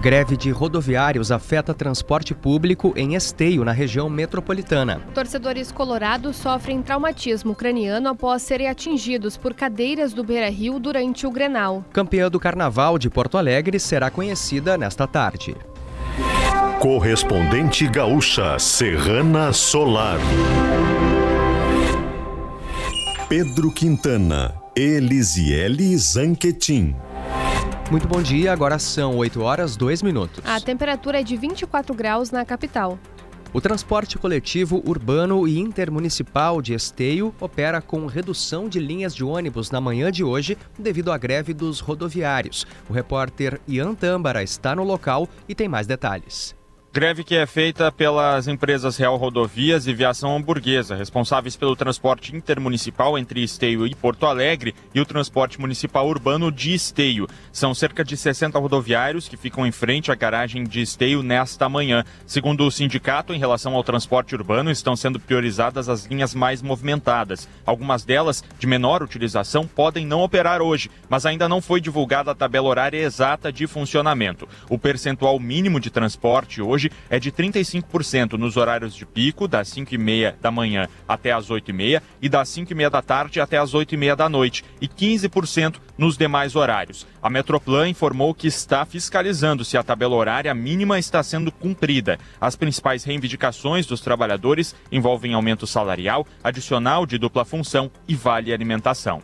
Greve de rodoviários afeta transporte público em Esteio, na região metropolitana. Torcedores colorados sofrem traumatismo craniano após serem atingidos por cadeiras do Beira Rio durante o Grenal. Campeã do Carnaval de Porto Alegre será conhecida nesta tarde. Correspondente gaúcha Serrana Solar. Pedro Quintana, Elisiele Zanquetin. Muito bom dia, agora são 8 horas 2 minutos. A temperatura é de 24 graus na capital. O transporte coletivo urbano e intermunicipal de Esteio opera com redução de linhas de ônibus na manhã de hoje devido à greve dos rodoviários. O repórter Ian Tâmbara está no local e tem mais detalhes. Greve que é feita pelas empresas Real Rodovias e Viação Hamburguesa, responsáveis pelo transporte intermunicipal entre Esteio e Porto Alegre e o transporte municipal urbano de Esteio. São cerca de 60 rodoviários que ficam em frente à garagem de Esteio nesta manhã. Segundo o sindicato, em relação ao transporte urbano, estão sendo priorizadas as linhas mais movimentadas. Algumas delas, de menor utilização, podem não operar hoje, mas ainda não foi divulgada a tabela horária exata de funcionamento. O percentual mínimo de transporte hoje hoje é de 35% nos horários de pico, das 5h30 da manhã até as 8h30 e das 5h30 da tarde até as 8h30 da noite, e 15% nos demais horários. A Metroplan informou que está fiscalizando se a tabela horária mínima está sendo cumprida. As principais reivindicações dos trabalhadores envolvem aumento salarial, adicional de dupla função e vale alimentação.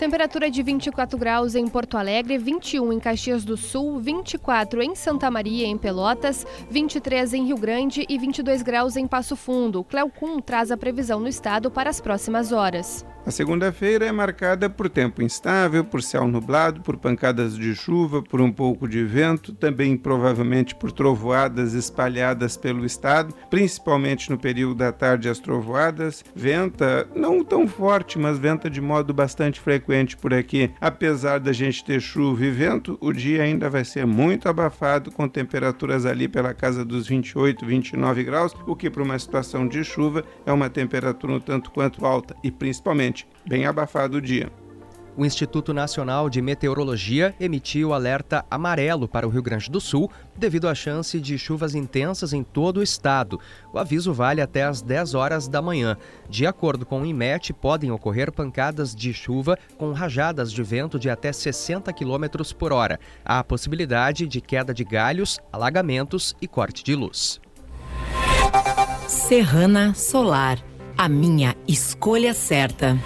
Temperatura de 24 graus em Porto Alegre, 21 em Caxias do Sul, 24 em Santa Maria, em Pelotas, 23 em Rio Grande e 22 graus em Passo Fundo. Cleocum traz a previsão no estado para as próximas horas. A segunda-feira é marcada por tempo instável, por céu nublado, por pancadas de chuva, por um pouco de vento, também provavelmente por trovoadas espalhadas pelo estado, principalmente no período da tarde as trovoadas. Venta não tão forte, mas venta de modo bastante frequente por aqui. Apesar da gente ter chuva e vento, o dia ainda vai ser muito abafado, com temperaturas ali pela casa dos 28, 29 graus, o que para uma situação de chuva é uma temperatura um tanto quanto alta e principalmente bem abafado o dia. O Instituto Nacional de Meteorologia emitiu alerta amarelo para o Rio Grande do Sul devido à chance de chuvas intensas em todo o estado. O aviso vale até às 10 horas da manhã. De acordo com o IMET, podem ocorrer pancadas de chuva com rajadas de vento de até 60 km por hora. Há a possibilidade de queda de galhos, alagamentos e corte de luz. Serrana Solar a minha escolha certa.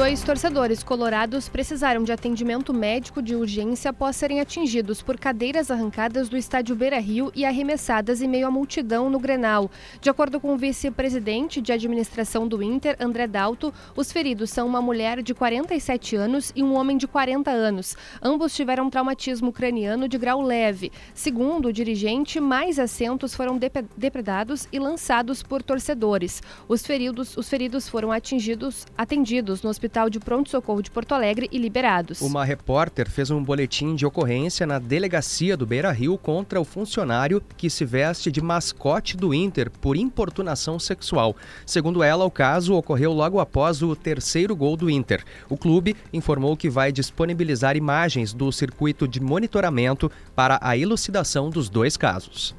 Dois torcedores colorados precisaram de atendimento médico de urgência após serem atingidos por cadeiras arrancadas do estádio Beira Rio e arremessadas em meio à multidão no Grenal. De acordo com o vice-presidente de administração do Inter, André Dalto, os feridos são uma mulher de 47 anos e um homem de 40 anos. Ambos tiveram traumatismo craniano de grau leve. Segundo o dirigente, mais assentos foram depredados e lançados por torcedores. Os feridos, os feridos foram atingidos, atendidos no hospital Hospital de Pronto Socorro de Porto Alegre e liberados. Uma repórter fez um boletim de ocorrência na delegacia do Beira Rio contra o funcionário que se veste de mascote do Inter por importunação sexual. Segundo ela, o caso ocorreu logo após o terceiro gol do Inter. O clube informou que vai disponibilizar imagens do circuito de monitoramento para a elucidação dos dois casos.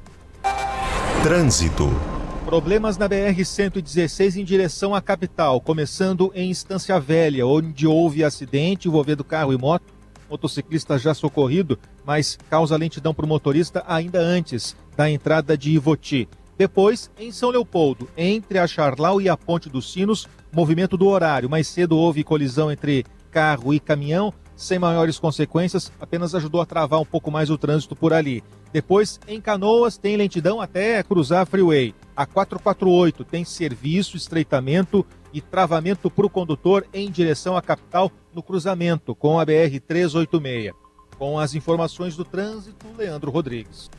Trânsito. Problemas na BR-116 em direção à capital, começando em Estância Velha, onde houve acidente envolvendo carro e moto. Motociclista já socorrido, mas causa lentidão para o motorista ainda antes da entrada de Ivoti. Depois, em São Leopoldo, entre a Charlau e a Ponte dos Sinos, movimento do horário. Mais cedo houve colisão entre carro e caminhão, sem maiores consequências, apenas ajudou a travar um pouco mais o trânsito por ali. Depois, em Canoas, tem lentidão até cruzar a Freeway. A 448 tem serviço, estreitamento e travamento para o condutor em direção à capital no cruzamento com a BR 386. Com as informações do trânsito, Leandro Rodrigues.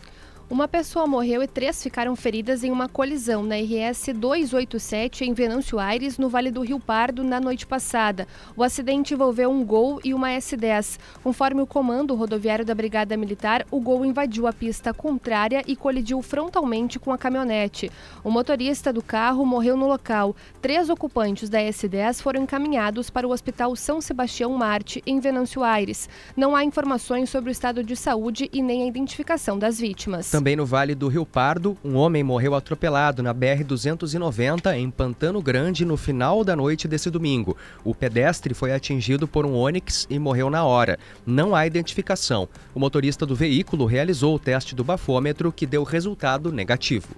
Uma pessoa morreu e três ficaram feridas em uma colisão na RS 287 em Venâncio Aires, no Vale do Rio Pardo, na noite passada. O acidente envolveu um Gol e uma S10. Conforme o comando rodoviário da Brigada Militar, o Gol invadiu a pista contrária e colidiu frontalmente com a caminhonete. O motorista do carro morreu no local. Três ocupantes da S10 foram encaminhados para o Hospital São Sebastião Marte, em Venâncio Aires. Não há informações sobre o estado de saúde e nem a identificação das vítimas. Também no Vale do Rio Pardo, um homem morreu atropelado na BR-290 em Pantano Grande no final da noite desse domingo. O pedestre foi atingido por um Onix e morreu na hora. Não há identificação. O motorista do veículo realizou o teste do bafômetro que deu resultado negativo.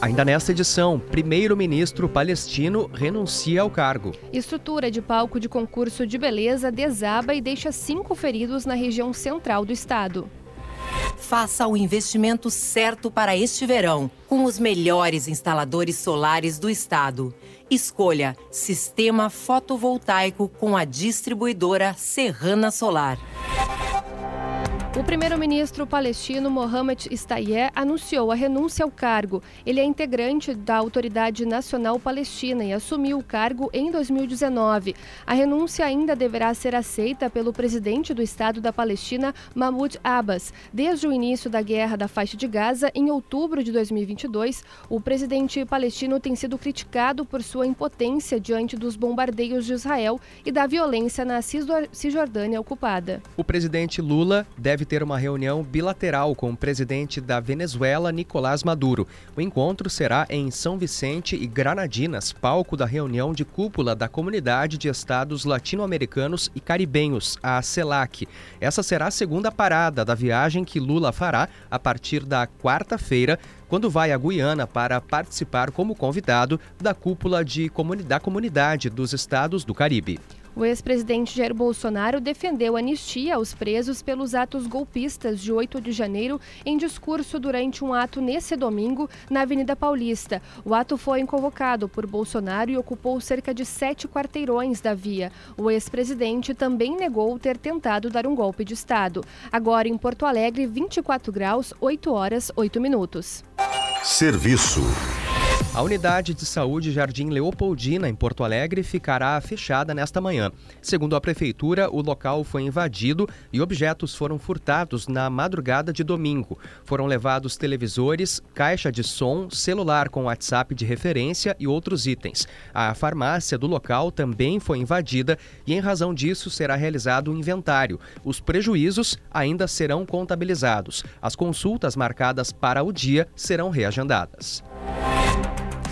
Ainda nesta edição, primeiro-ministro palestino renuncia ao cargo. Estrutura de palco de concurso de beleza desaba e deixa cinco feridos na região central do estado. Faça o investimento certo para este verão, com os melhores instaladores solares do estado. Escolha Sistema Fotovoltaico com a distribuidora Serrana Solar. O primeiro-ministro palestino Mohamed Stayeh anunciou a renúncia ao cargo. Ele é integrante da Autoridade Nacional Palestina e assumiu o cargo em 2019. A renúncia ainda deverá ser aceita pelo presidente do Estado da Palestina, Mahmoud Abbas. Desde o início da guerra da faixa de Gaza, em outubro de 2022, o presidente palestino tem sido criticado por sua impotência diante dos bombardeios de Israel e da violência na Cisjordânia ocupada. O presidente Lula deve ter uma reunião bilateral com o presidente da Venezuela, Nicolás Maduro. O encontro será em São Vicente e Granadinas, palco da reunião de cúpula da Comunidade de Estados Latino-Americanos e Caribenhos, a CELAC. Essa será a segunda parada da viagem que Lula fará a partir da quarta-feira, quando vai à Guiana para participar como convidado da cúpula de comuni da Comunidade dos Estados do Caribe. O ex-presidente Jair Bolsonaro defendeu anistia aos presos pelos atos golpistas de 8 de janeiro em discurso durante um ato nesse domingo na Avenida Paulista. O ato foi convocado por Bolsonaro e ocupou cerca de sete quarteirões da via. O ex-presidente também negou ter tentado dar um golpe de Estado. Agora em Porto Alegre, 24 graus, 8 horas, 8 minutos. Serviço. A unidade de saúde Jardim Leopoldina, em Porto Alegre, ficará fechada nesta manhã. Segundo a prefeitura, o local foi invadido e objetos foram furtados na madrugada de domingo. Foram levados televisores, caixa de som, celular com WhatsApp de referência e outros itens. A farmácia do local também foi invadida e, em razão disso, será realizado um inventário. Os prejuízos ainda serão contabilizados. As consultas marcadas para o dia serão reagendadas.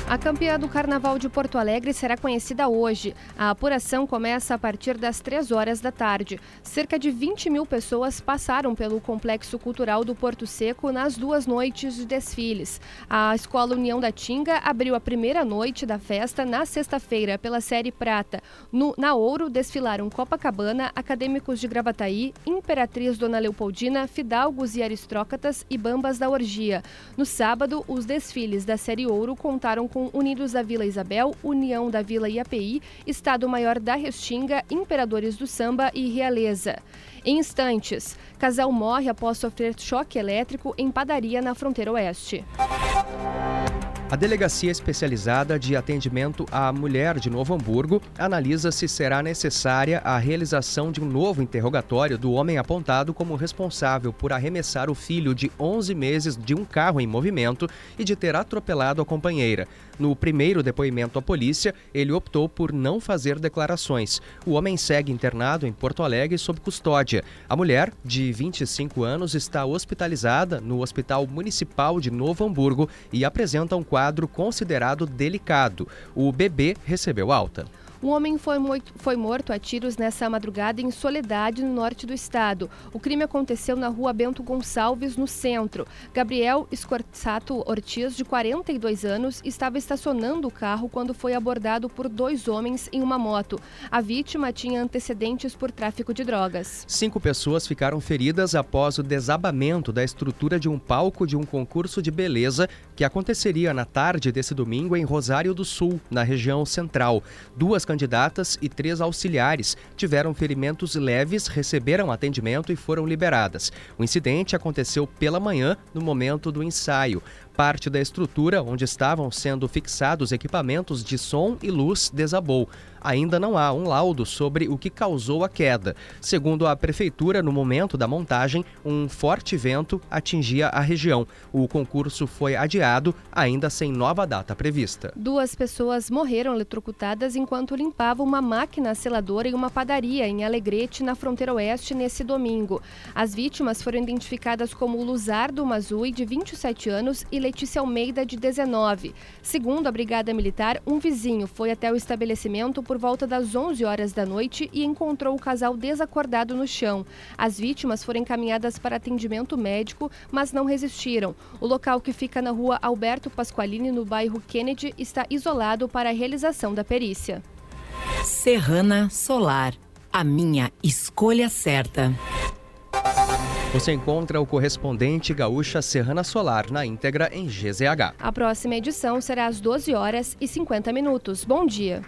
A campeã do Carnaval de Porto Alegre será conhecida hoje. A apuração começa a partir das 3 horas da tarde. Cerca de 20 mil pessoas passaram pelo Complexo Cultural do Porto Seco nas duas noites de desfiles. A Escola União da Tinga abriu a primeira noite da festa na sexta-feira pela série Prata. No, na Ouro desfilaram Copacabana, Acadêmicos de Gravataí, Imperatriz Dona Leopoldina, Fidalgos e Aristócratas e Bambas da Orgia. No sábado, os desfiles da série Ouro contaram com com Unidos da Vila Isabel, União da Vila IAPI, Estado Maior da Restinga, Imperadores do Samba e Realeza. Em instantes, casal morre após sofrer choque elétrico em padaria na fronteira oeste. A Delegacia Especializada de Atendimento à Mulher de Novo Hamburgo analisa se será necessária a realização de um novo interrogatório do homem apontado como responsável por arremessar o filho de 11 meses de um carro em movimento e de ter atropelado a companheira. No primeiro depoimento à polícia, ele optou por não fazer declarações. O homem segue internado em Porto Alegre sob custódia. A mulher, de 25 anos, está hospitalizada no Hospital Municipal de Novo Hamburgo e apresenta um quadro considerado delicado. O bebê recebeu alta. Um homem foi, foi morto a tiros nessa madrugada em Soledade, no norte do estado. O crime aconteceu na rua Bento Gonçalves, no centro. Gabriel Escorzato Ortiz, de 42 anos, estava estacionando o carro quando foi abordado por dois homens em uma moto. A vítima tinha antecedentes por tráfico de drogas. Cinco pessoas ficaram feridas após o desabamento da estrutura de um palco de um concurso de beleza que aconteceria na tarde desse domingo em Rosário do Sul, na região central. Duas candidatas e três auxiliares tiveram ferimentos leves, receberam atendimento e foram liberadas. O incidente aconteceu pela manhã, no momento do ensaio. Parte da estrutura onde estavam sendo fixados equipamentos de som e luz desabou. Ainda não há um laudo sobre o que causou a queda. Segundo a prefeitura, no momento da montagem, um forte vento atingia a região. O concurso foi adiado, ainda sem nova data prevista. Duas pessoas morreram eletrocutadas enquanto limpavam uma máquina seladora em uma padaria em Alegrete, na fronteira oeste, nesse domingo. As vítimas foram identificadas como Luzardo Mazui, de 27 anos, e Letícia Almeida, de 19. Segundo a Brigada Militar, um vizinho foi até o estabelecimento por volta das 11 horas da noite e encontrou o casal desacordado no chão. As vítimas foram encaminhadas para atendimento médico, mas não resistiram. O local que fica na rua Alberto Pasqualini, no bairro Kennedy, está isolado para a realização da perícia. Serrana Solar. A minha escolha certa. Você encontra o correspondente gaúcha Serrana Solar na íntegra em GZH. A próxima edição será às 12 horas e 50 minutos. Bom dia.